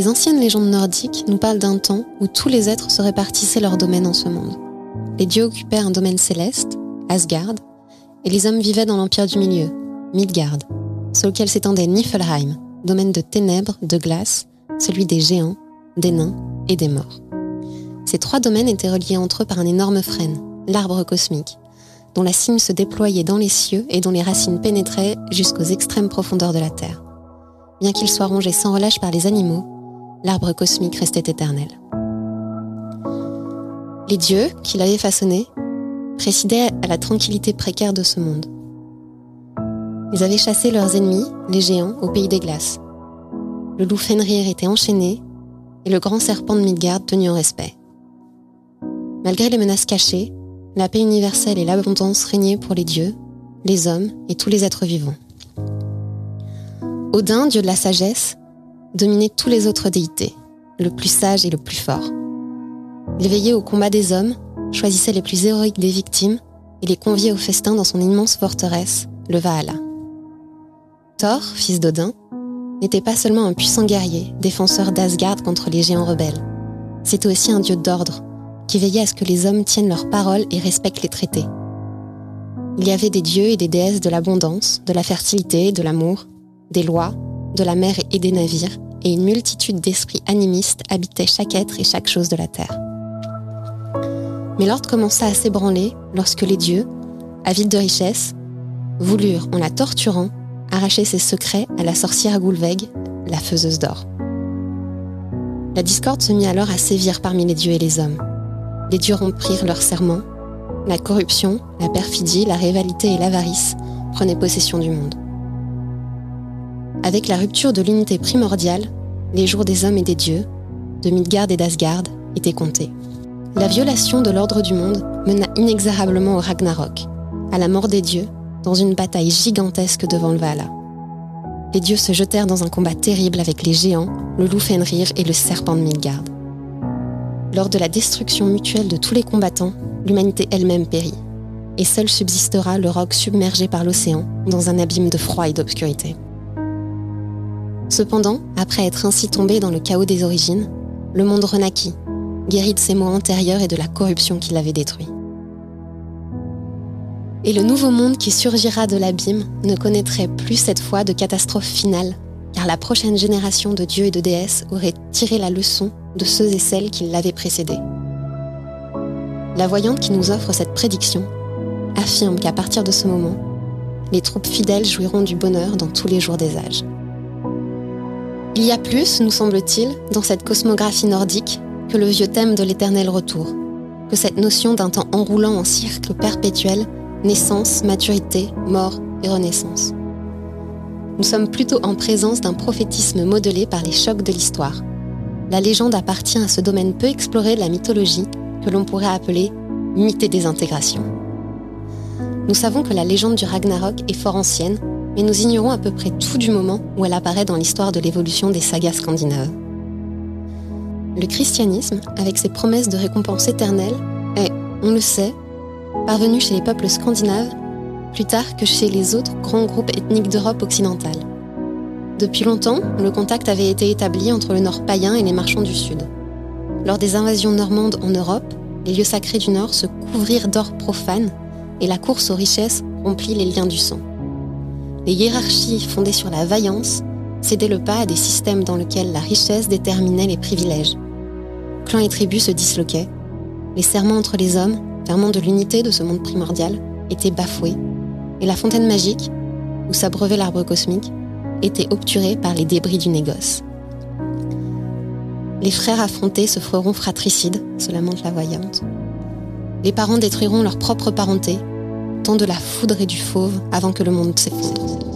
Les anciennes légendes nordiques nous parlent d'un temps où tous les êtres se répartissaient leur domaine en ce monde. Les dieux occupaient un domaine céleste, Asgard, et les hommes vivaient dans l'empire du milieu, Midgard, sur lequel s'étendait Niflheim, domaine de ténèbres, de glace, celui des géants, des nains et des morts. Ces trois domaines étaient reliés entre eux par un énorme frêne, l'arbre cosmique, dont la cime se déployait dans les cieux et dont les racines pénétraient jusqu'aux extrêmes profondeurs de la Terre. Bien qu'il soit rongé sans relâche par les animaux, l'arbre cosmique restait éternel. Les dieux, qui l'avaient façonné, présidaient à la tranquillité précaire de ce monde. Ils avaient chassé leurs ennemis, les géants, au pays des glaces. Le loup Fenrir était enchaîné et le grand serpent de Midgard tenu en respect. Malgré les menaces cachées, la paix universelle et l'abondance régnaient pour les dieux, les hommes et tous les êtres vivants. Odin, dieu de la sagesse, dominait tous les autres déités, le plus sage et le plus fort. Il veillait au combat des hommes, choisissait les plus héroïques des victimes et les conviait au festin dans son immense forteresse, le Valhalla. Thor, fils d'Odin, n'était pas seulement un puissant guerrier, défenseur d'Asgard contre les géants rebelles. C'était aussi un dieu d'ordre, qui veillait à ce que les hommes tiennent leurs paroles et respectent les traités. Il y avait des dieux et des déesses de l'abondance, de la fertilité, de l'amour, des lois, de la mer et des navires, et une multitude d'esprits animistes habitaient chaque être et chaque chose de la terre. Mais l'ordre commença à s'ébranler lorsque les dieux, avides de richesse, voulurent, en la torturant, arracher ses secrets à la sorcière Goulveg, la faiseuse d'or. La discorde se mit alors à sévir parmi les dieux et les hommes. Les dieux romprirent leurs serments. La corruption, la perfidie, la rivalité et l'avarice prenaient possession du monde. Avec la rupture de l'unité primordiale, les jours des hommes et des dieux, de Midgard et d'Asgard, étaient comptés. La violation de l'ordre du monde mena inexorablement au Ragnarok, à la mort des dieux, dans une bataille gigantesque devant le Valhalla. Les dieux se jetèrent dans un combat terrible avec les géants, le loup Fenrir et le serpent de Midgard. Lors de la destruction mutuelle de tous les combattants, l'humanité elle-même périt, et seul subsistera le roc submergé par l'océan dans un abîme de froid et d'obscurité. Cependant, après être ainsi tombé dans le chaos des origines, le monde renaquit, guéri de ses maux antérieurs et de la corruption qui l'avait détruit. Et le nouveau monde qui surgira de l'abîme ne connaîtrait plus cette fois de catastrophe finale, car la prochaine génération de dieux et de déesses aurait tiré la leçon de ceux et celles qui l'avaient précédé. La voyante qui nous offre cette prédiction affirme qu'à partir de ce moment, les troupes fidèles jouiront du bonheur dans tous les jours des âges. Il y a plus, nous semble-t-il, dans cette cosmographie nordique que le vieux thème de l'éternel retour, que cette notion d'un temps enroulant en cercle perpétuel, naissance, maturité, mort et renaissance. Nous sommes plutôt en présence d'un prophétisme modelé par les chocs de l'histoire. La légende appartient à ce domaine peu exploré de la mythologie que l'on pourrait appeler mythe des désintégration. Nous savons que la légende du Ragnarok est fort ancienne mais nous ignorons à peu près tout du moment où elle apparaît dans l'histoire de l'évolution des sagas scandinaves. Le christianisme, avec ses promesses de récompense éternelle, est, on le sait, parvenu chez les peuples scandinaves plus tard que chez les autres grands groupes ethniques d'Europe occidentale. Depuis longtemps, le contact avait été établi entre le nord païen et les marchands du sud. Lors des invasions normandes en Europe, les lieux sacrés du nord se couvrirent d'or profane et la course aux richesses romplit les liens du sang les hiérarchies fondées sur la vaillance cédaient le pas à des systèmes dans lesquels la richesse déterminait les privilèges. Clans et tribus se disloquaient. Les serments entre les hommes, ferment de l'unité de ce monde primordial, étaient bafoués. Et la fontaine magique, où s'abreuvait l'arbre cosmique, était obturée par les débris du négoce. Les frères affrontés se feront fratricides, se lamente la voyante. Les parents détruiront leur propre parenté temps de la foudre et du fauve avant que le monde s'effondre.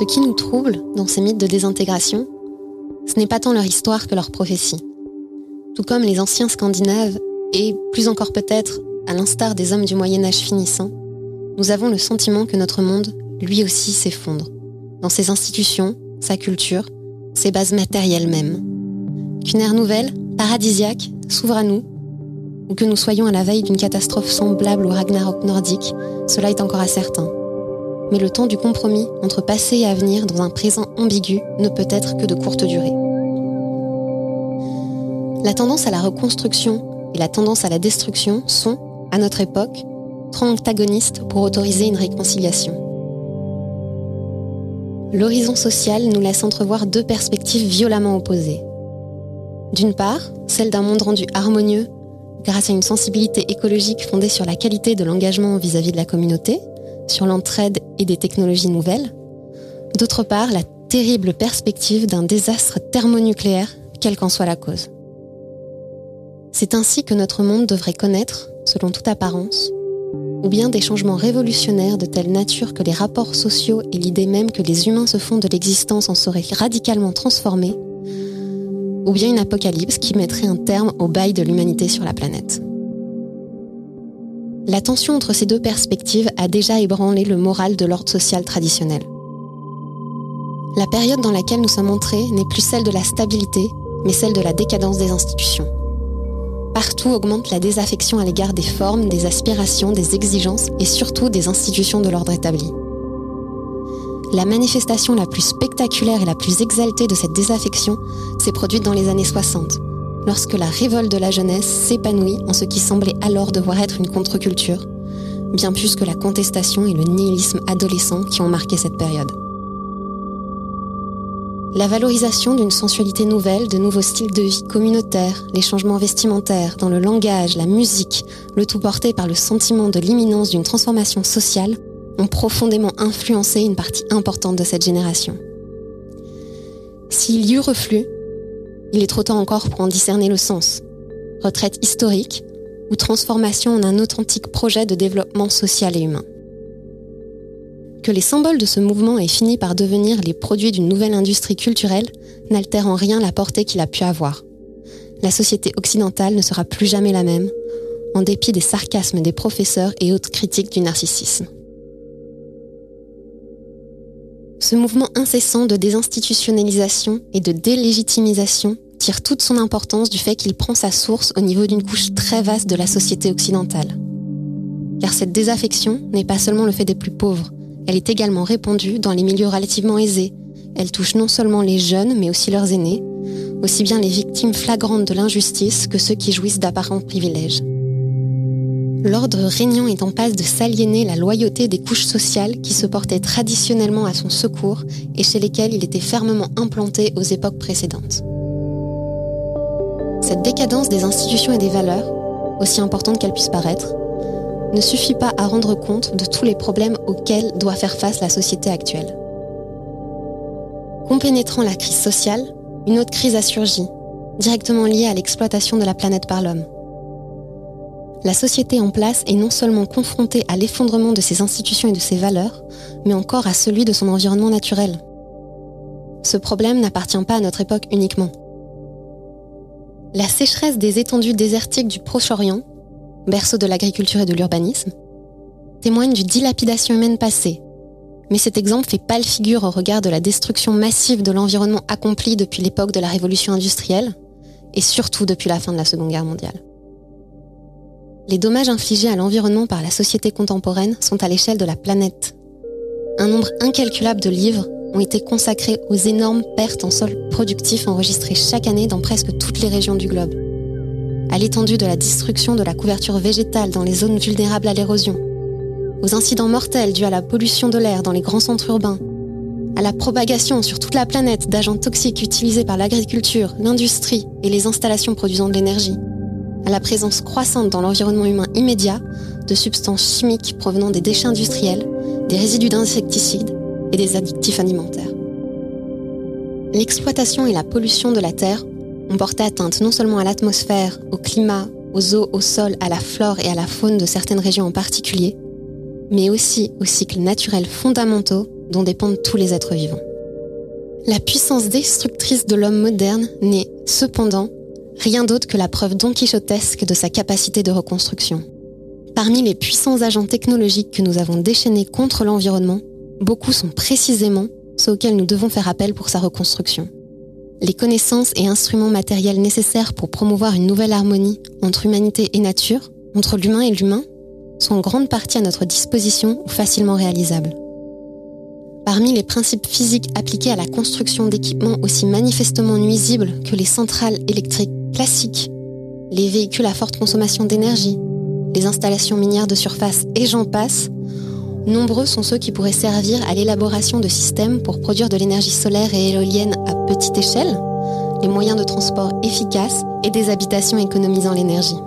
Ce qui nous trouble dans ces mythes de désintégration, ce n'est pas tant leur histoire que leur prophétie. Tout comme les anciens Scandinaves, et plus encore peut-être à l'instar des hommes du Moyen Âge finissant, nous avons le sentiment que notre monde, lui aussi, s'effondre, dans ses institutions, sa culture, ses bases matérielles même. Qu'une ère nouvelle, paradisiaque, s'ouvre à nous, ou que nous soyons à la veille d'une catastrophe semblable au Ragnarok nordique, cela est encore incertain mais le temps du compromis entre passé et avenir dans un présent ambigu ne peut être que de courte durée. La tendance à la reconstruction et la tendance à la destruction sont, à notre époque, trop antagonistes pour autoriser une réconciliation. L'horizon social nous laisse entrevoir deux perspectives violemment opposées. D'une part, celle d'un monde rendu harmonieux grâce à une sensibilité écologique fondée sur la qualité de l'engagement vis-à-vis de la communauté, sur l'entraide et des technologies nouvelles. D'autre part, la terrible perspective d'un désastre thermonucléaire, quelle qu'en soit la cause. C'est ainsi que notre monde devrait connaître, selon toute apparence, ou bien des changements révolutionnaires de telle nature que les rapports sociaux et l'idée même que les humains se font de l'existence en seraient radicalement transformés, ou bien une apocalypse qui mettrait un terme au bail de l'humanité sur la planète. La tension entre ces deux perspectives a déjà ébranlé le moral de l'ordre social traditionnel. La période dans laquelle nous sommes entrés n'est plus celle de la stabilité, mais celle de la décadence des institutions. Partout augmente la désaffection à l'égard des formes, des aspirations, des exigences et surtout des institutions de l'ordre établi. La manifestation la plus spectaculaire et la plus exaltée de cette désaffection s'est produite dans les années 60, lorsque la révolte de la jeunesse s'épanouit en ce qui semblait alors devoir être une contre-culture, bien plus que la contestation et le nihilisme adolescent qui ont marqué cette période. La valorisation d'une sensualité nouvelle, de nouveaux styles de vie communautaires, les changements vestimentaires, dans le langage, la musique, le tout porté par le sentiment de l'imminence d'une transformation sociale, ont profondément influencé une partie importante de cette génération. S'il y eut reflux, il est trop tard encore pour en discerner le sens. Retraite historique ou transformation en un authentique projet de développement social et humain. Que les symboles de ce mouvement aient fini par devenir les produits d'une nouvelle industrie culturelle n'altère en rien la portée qu'il a pu avoir. La société occidentale ne sera plus jamais la même, en dépit des sarcasmes des professeurs et autres critiques du narcissisme. Ce mouvement incessant de désinstitutionnalisation et de délégitimisation tire toute son importance du fait qu'il prend sa source au niveau d'une couche très vaste de la société occidentale. Car cette désaffection n'est pas seulement le fait des plus pauvres, elle est également répandue dans les milieux relativement aisés. Elle touche non seulement les jeunes, mais aussi leurs aînés, aussi bien les victimes flagrantes de l'injustice que ceux qui jouissent d'apparents privilèges. L'ordre régnant est en passe de s'aliéner la loyauté des couches sociales qui se portaient traditionnellement à son secours et chez lesquelles il était fermement implanté aux époques précédentes. Cette décadence des institutions et des valeurs, aussi importante qu'elle puisse paraître, ne suffit pas à rendre compte de tous les problèmes auxquels doit faire face la société actuelle. Compénétrant la crise sociale, une autre crise a surgi, directement liée à l'exploitation de la planète par l'homme la société en place est non seulement confrontée à l'effondrement de ses institutions et de ses valeurs, mais encore à celui de son environnement naturel. Ce problème n'appartient pas à notre époque uniquement. La sécheresse des étendues désertiques du Proche-Orient, berceau de l'agriculture et de l'urbanisme, témoigne d'une dilapidation humaine passée. Mais cet exemple fait pâle figure au regard de la destruction massive de l'environnement accomplie depuis l'époque de la révolution industrielle, et surtout depuis la fin de la Seconde Guerre mondiale. Les dommages infligés à l'environnement par la société contemporaine sont à l'échelle de la planète. Un nombre incalculable de livres ont été consacrés aux énormes pertes en sol productif enregistrées chaque année dans presque toutes les régions du globe. À l'étendue de la destruction de la couverture végétale dans les zones vulnérables à l'érosion, aux incidents mortels dus à la pollution de l'air dans les grands centres urbains, à la propagation sur toute la planète d'agents toxiques utilisés par l'agriculture, l'industrie et les installations produisant de l'énergie, à la présence croissante dans l'environnement humain immédiat de substances chimiques provenant des déchets industriels, des résidus d'insecticides et des additifs alimentaires. L'exploitation et la pollution de la Terre ont porté atteinte non seulement à l'atmosphère, au climat, aux eaux, au sol, à la flore et à la faune de certaines régions en particulier, mais aussi aux cycles naturels fondamentaux dont dépendent tous les êtres vivants. La puissance destructrice de l'homme moderne n'est, cependant, rien d'autre que la preuve donquichotesque de sa capacité de reconstruction. Parmi les puissants agents technologiques que nous avons déchaînés contre l'environnement, beaucoup sont précisément ceux auxquels nous devons faire appel pour sa reconstruction. Les connaissances et instruments matériels nécessaires pour promouvoir une nouvelle harmonie entre humanité et nature, entre l'humain et l'humain, sont en grande partie à notre disposition ou facilement réalisables. Parmi les principes physiques appliqués à la construction d'équipements aussi manifestement nuisibles que les centrales électriques classiques, les véhicules à forte consommation d'énergie, les installations minières de surface et j'en passe, nombreux sont ceux qui pourraient servir à l'élaboration de systèmes pour produire de l'énergie solaire et éolienne à petite échelle, les moyens de transport efficaces et des habitations économisant l'énergie.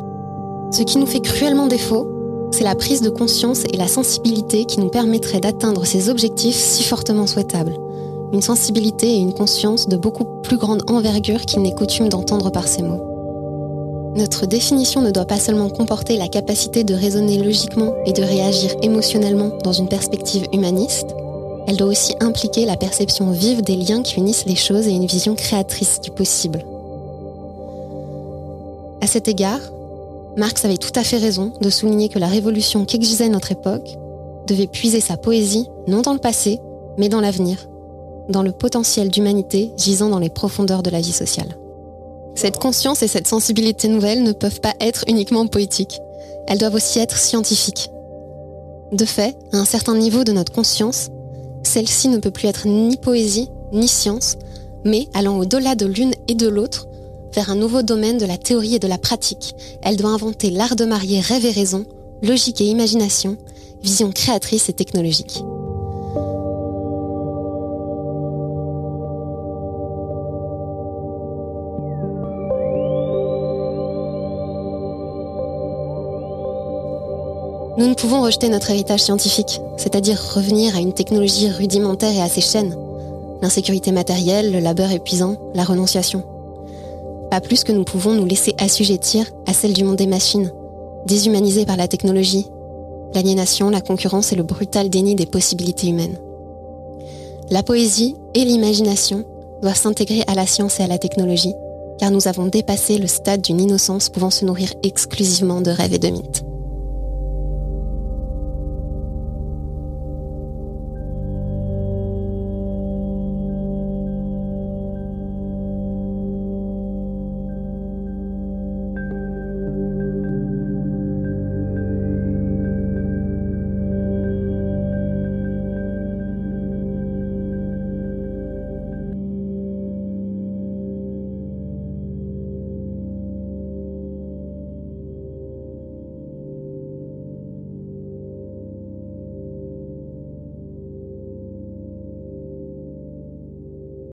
Ce qui nous fait cruellement défaut, c'est la prise de conscience et la sensibilité qui nous permettraient d'atteindre ces objectifs si fortement souhaitables. Une sensibilité et une conscience de beaucoup plus grande envergure qu'il n'est coutume d'entendre par ces mots. Notre définition ne doit pas seulement comporter la capacité de raisonner logiquement et de réagir émotionnellement dans une perspective humaniste, elle doit aussi impliquer la perception vive des liens qui unissent les choses et une vision créatrice du possible. À cet égard, Marx avait tout à fait raison de souligner que la révolution qu'exigeait notre époque devait puiser sa poésie non dans le passé, mais dans l'avenir, dans le potentiel d'humanité gisant dans les profondeurs de la vie sociale. Cette conscience et cette sensibilité nouvelle ne peuvent pas être uniquement poétiques. Elles doivent aussi être scientifiques. De fait, à un certain niveau de notre conscience, celle-ci ne peut plus être ni poésie, ni science, mais allant au-delà de l'une et de l'autre, vers un nouveau domaine de la théorie et de la pratique. Elle doit inventer l'art de marier rêve et raison, logique et imagination, vision créatrice et technologique. Nous ne pouvons rejeter notre héritage scientifique, c'est-à-dire revenir à une technologie rudimentaire et assez chaîne. L'insécurité matérielle, le labeur épuisant, la renonciation. Pas plus que nous pouvons nous laisser assujettir à celle du monde des machines, déshumanisées par la technologie, l'aliénation, la concurrence et le brutal déni des possibilités humaines. La poésie et l'imagination doivent s'intégrer à la science et à la technologie, car nous avons dépassé le stade d'une innocence pouvant se nourrir exclusivement de rêves et de mythes.